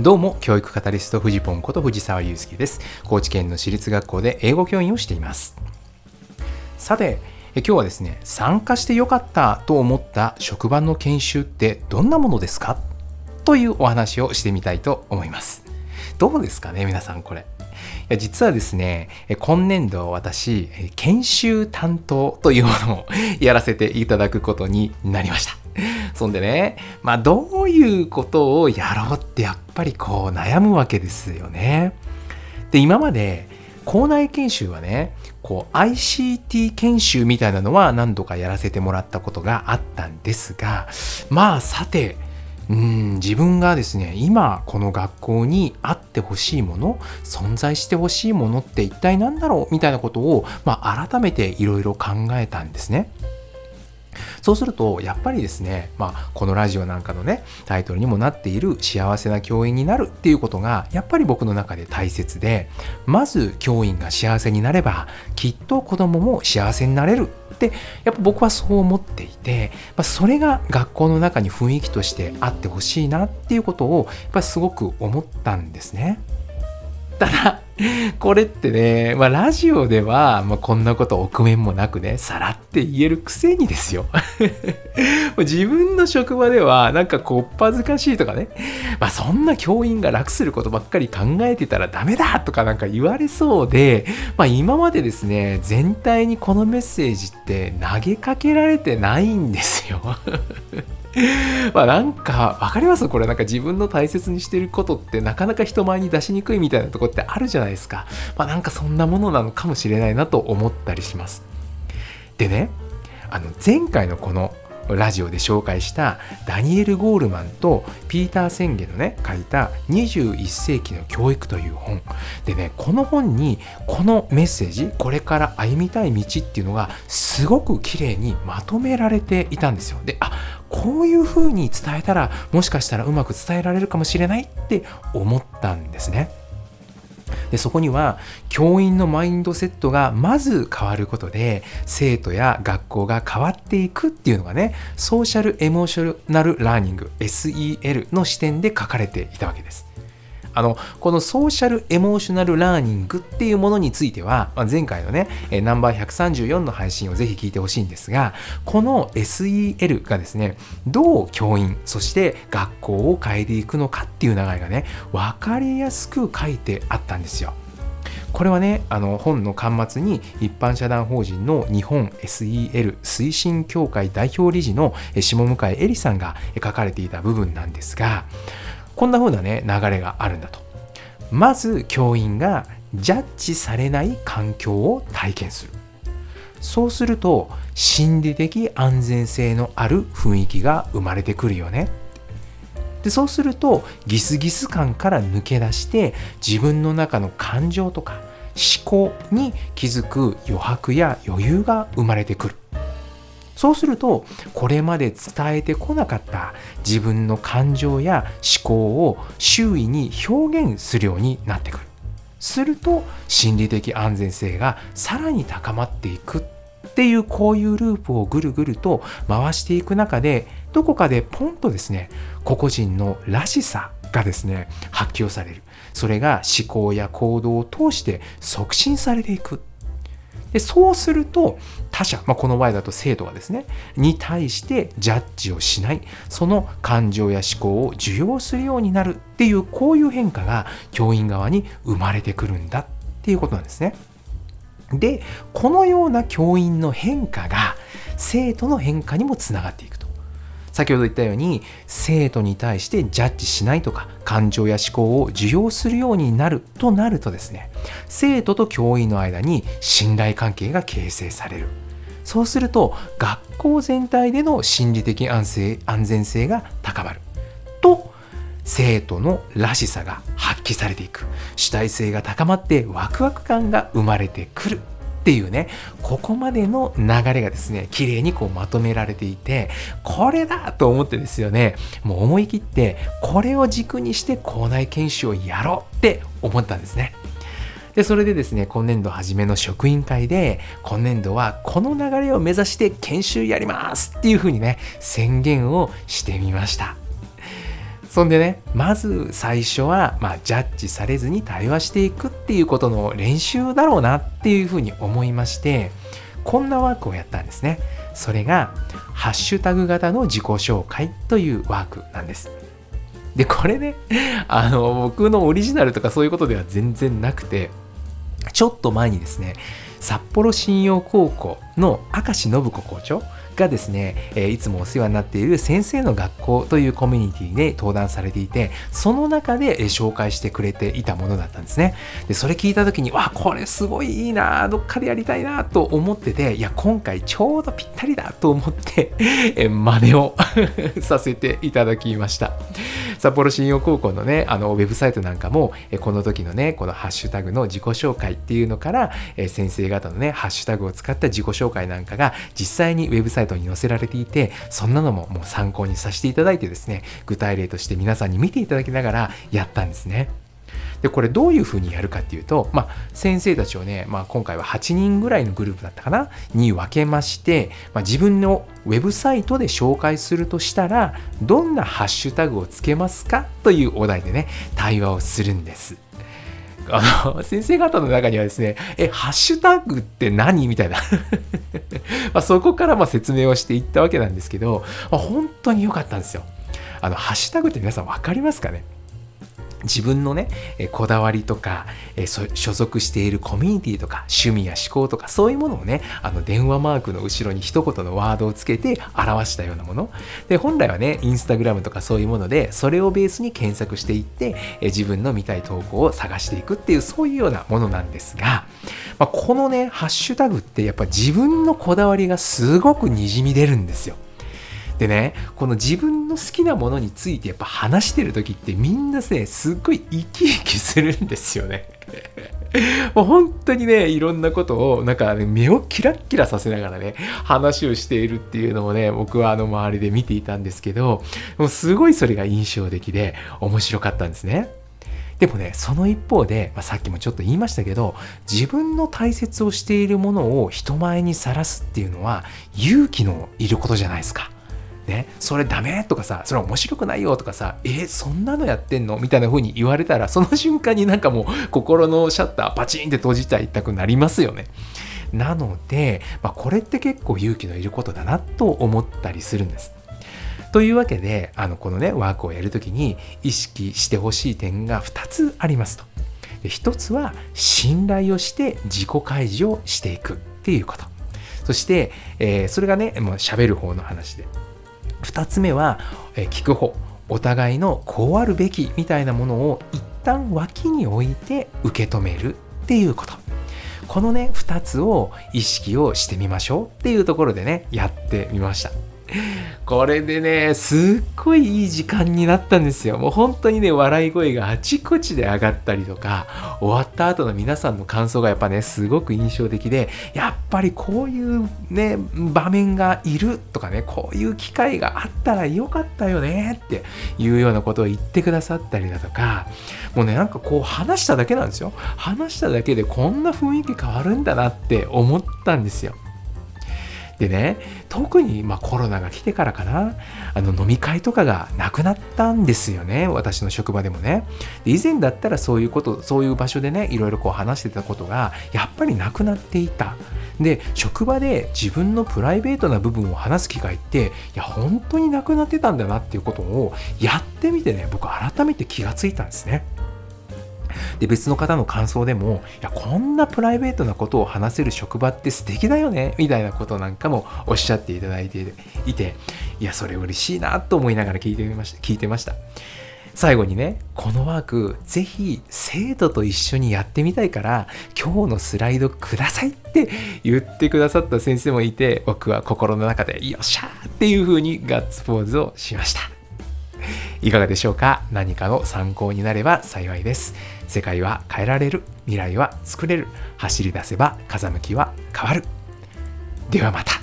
どうも、教育カタリスト、藤ポンこと藤沢祐介です。高知県の私立学校で英語教員をしています。さて、今日はですね、参加してよかったと思った職場の研修ってどんなものですか？というお話をしてみたいと思います。どうですかね、皆さんこれ。や実はですね、今年度私、研修担当というものをやらせていただくことになりました。そんでね、まあどういうことをやろうってやっぱりこう悩むわけですよね。で、今まで校内研修はね、こう ICT 研修みたいなのは何度かやらせてもらったことがあったんですが、まあさて、うん自分がですね今この学校にあってほしいもの存在してほしいものって一体何だろうみたいなことを、まあ、改めていろいろ考えたんですね。そうするとやっぱりですね、まあ、このラジオなんかのねタイトルにもなっている幸せな教員になるっていうことがやっぱり僕の中で大切でまず教員が幸せになればきっと子供も幸せになれるってやっぱ僕はそう思っていて、まあ、それが学校の中に雰囲気としてあってほしいなっていうことをやっぱすごく思ったんですね。ただこれってね、まあ、ラジオでは、まあ、こんなこと臆面もなくね、さらって言えるくせにですよ。自分の職場では、なんかこっぱずかしいとかね、まあ、そんな教員が楽することばっかり考えてたらダメだとかなんか言われそうで、まあ、今までですね、全体にこのメッセージって投げかけられてないんですよ。まあなんか分かります？これなんか自分の大切にしてることってなかなか人前に出しにくいみたいなとこってあるじゃないですか。まあなんかそんなものなのかもしれないなと思ったりします。でね、あの前回のこのラジオで紹介したダニエル・ゴールマンとピーター・センゲのね書いた21世紀の教育という本でねこの本にこのメッセージこれから歩みたい道っていうのがすごく綺麗にまとめられていたんですよであこういう風に伝えたらもしかしたらうまく伝えられるかもしれないって思ったんですね。でそこには教員のマインドセットがまず変わることで生徒や学校が変わっていくっていうのがねソーシャルエモーショナルラーニング SEL の視点で書かれていたわけです。あのこの social emotional learning っていうものについては、まあ、前回のねナンバー134の配信をぜひ聞いてほしいんですがこの SEL がですねどう教員そして学校を変えていくのかっていう流れがね分かりやすく書いてあったんですよ。これはねあの本の端末に一般社団法人の日本 SEL 推進協会代表理事の下向井絵里さんが書かれていた部分なんですがこんな風なね流れがあるんだと。まず教員がジャッジされない環境を体験する。そうすると心理的安全性のある雰囲気が生まれてくるよね。でそうするとギスギス感から抜け出して自分の中の感情とか思考に気づく余白や余裕が生まれてくる。そうするとこれまで伝えてこなかった自分の感情や思考を周囲に表現するようになってくる。すると心理的安全性がさらに高まっていくっていうこういうループをぐるぐると回していく中でどこかでポンとですね個々人のらしさがですね発揮をされる。それが思考や行動を通して促進されていく。でそうすると他者、まあ、この場合だと生徒がですねに対してジャッジをしないその感情や思考を受容するようになるっていうこういう変化が教員側に生まれてくるんだっていうことなんですね。でこのような教員の変化が生徒の変化にもつながっていくと。先ほど言ったように生徒に対してジャッジしないとか感情や思考を受容するようになるとなるとですね生徒と教員の間に信頼関係が形成される。そうすると学校全体での心理的安静安全性が高まる。と生徒のらしさが発揮されていく。主体性が高まってワクワク感が生まれてくる。っていうねここまでの流れがですね綺麗にこうまとめられていてこれだと思ってですよねもう思い切ってこれを軸にして校内研修をやろうって思ったんですね。でそれでですね今年度初めの職員会で今年度はこの流れを目指して研修やりますっていうふうにね宣言をしてみましたそんでねまず最初は、まあ、ジャッジされずに対話していくっていうことの練習だろうなっていうふうに思いましてこんなワークをやったんですね。それがハッシュタグ型の自己紹介というワークなんです。でこれねあの僕のオリジナルとかそういうことでは全然なくてちょっと前にですね札幌信用高校の明石信子校長がですね、えいつもお世話になっている先生の学校というコミュニティで登壇されていて、その中で、え紹介してくれていたものだったんですね。で、それ聞いた時に、わ、これすごいいいな、どっかでやりたいなと思ってて、いや、今回ちょうどぴったりだと思って、え真似を させていただきました。札幌信用高校のね、あの、ウェブサイトなんかも、えこの時のね、このハッシュタグの自己紹介っていうのから、え先生方のね、ハッシュタグを使った自己紹介なんかが実際にウェブサイトサイトに載せられていてそんなのももう参考にさせていただいてですね具体例として皆さんに見ていただきながらやったんですね。でこれどういうふうにやるかっていうと、まあ、先生たちをね、まあ、今回は8人ぐらいのグループだったかなに分けまして、まあ、自分のウェブサイトで紹介するとしたらどんなハッシュタグをつけますかというお題でね対話をするんです。あの、先生方の中にはですね、え、ハッシュタグって何みたいな まあそこからま説明をしていったわけなんですけど、まあ、本当に良かったんですよ。あの、ハッシュタグって皆さん分かりますかね？自分のね、えこだわりとか、え所属しているコミュニティとか趣味や思考とかそういうものをねあの電話マークの後ろに一言のワードをつけて表したようなもので本来はねインスタグラムとかそういうものでそれをベースに検索していってえ自分の見たい投稿を探していくっていうそういうようなものなんですが、まあ、このねハッシュタグってやっぱ自分のこだわりがすごくにじみ出るんですよ。でねこの自分の好きなものについてやっぱ話してる時ってみんなねすっごい生き生きするんですよね。もう本当にねいろんなことをなんか、ね、目をキラッキラさせながらね話をしているっていうのもね僕はあの周りで見ていたんですけどもうすごいそれが印象的で面白かったんですね。でもね、その一方で、まあ、さっきもちょっと言いましたけど、自分の大切をしているものを人前にさらすっていうのは勇気のいることじゃないですか。ね、それダメ？とかさ、それ面白くないよ？とかさ、えそんなのやってんの？みたいな風に言われたら、その瞬間になんかもう心のシャッターパチンって閉じちゃいたくなりますよね。なので、まあ、これって結構勇気のいることだなと思ったりするんです。というわけで、あのこのね、ワークをやるときに意識してほしい点が2つありますと。で1つは信頼をして自己開示をしていくっていうこと。そして、えー、それがね、もう喋る方の話で。2つ目は、え聞く方お互いのこうあるべきみたいなものを一旦脇に置いて受け止めるっていうこと。このね2つを意識をしてみましょうっていうところでねやってみました。これでね、すっごいいい時間になったんですよ。もう本当にね、笑い声があちこちで上がったりとか、終わった後の皆さんの感想がやっぱね、すごく印象的で、やっぱりこういうね、場面がいるとかね、こういう機会があったらよかったよねっていうようなことを言ってくださったりだとか、もうね、なんかこう話しただけなんですよ。話しただけでこんな雰囲気変わるんだなって思ったんですよ。でね特にまコロナが来てからかな。あの飲み会とかがなくなったんですよね。私の職場でもね。で以前だったらそういうことそういう場所でねいろいろこう話してたことがやっぱりなくなっていた。で職場で自分のプライベートな部分を話す機会っていや本当になくなってたんだなっていうことをやってみてね僕改めて気がついたんですね。で別の方の感想でもいやこんなプライベートなことを話せる職場って素敵だよねみたいなことなんかもおっしゃっていただいていていやそれ嬉しいなと思いながら聞いてみました聞いてました。最後にねこのワークぜひ生徒と一緒にやってみたいから今日のスライドくださいって言ってくださった先生もいて僕は心の中でよっしゃーっていう風にガッツポーズをしました。いかがでしょうか？何かの参考になれば幸いです。世界は変えられる。未来は作れる。走り出せば風向きは変わる。ではまた。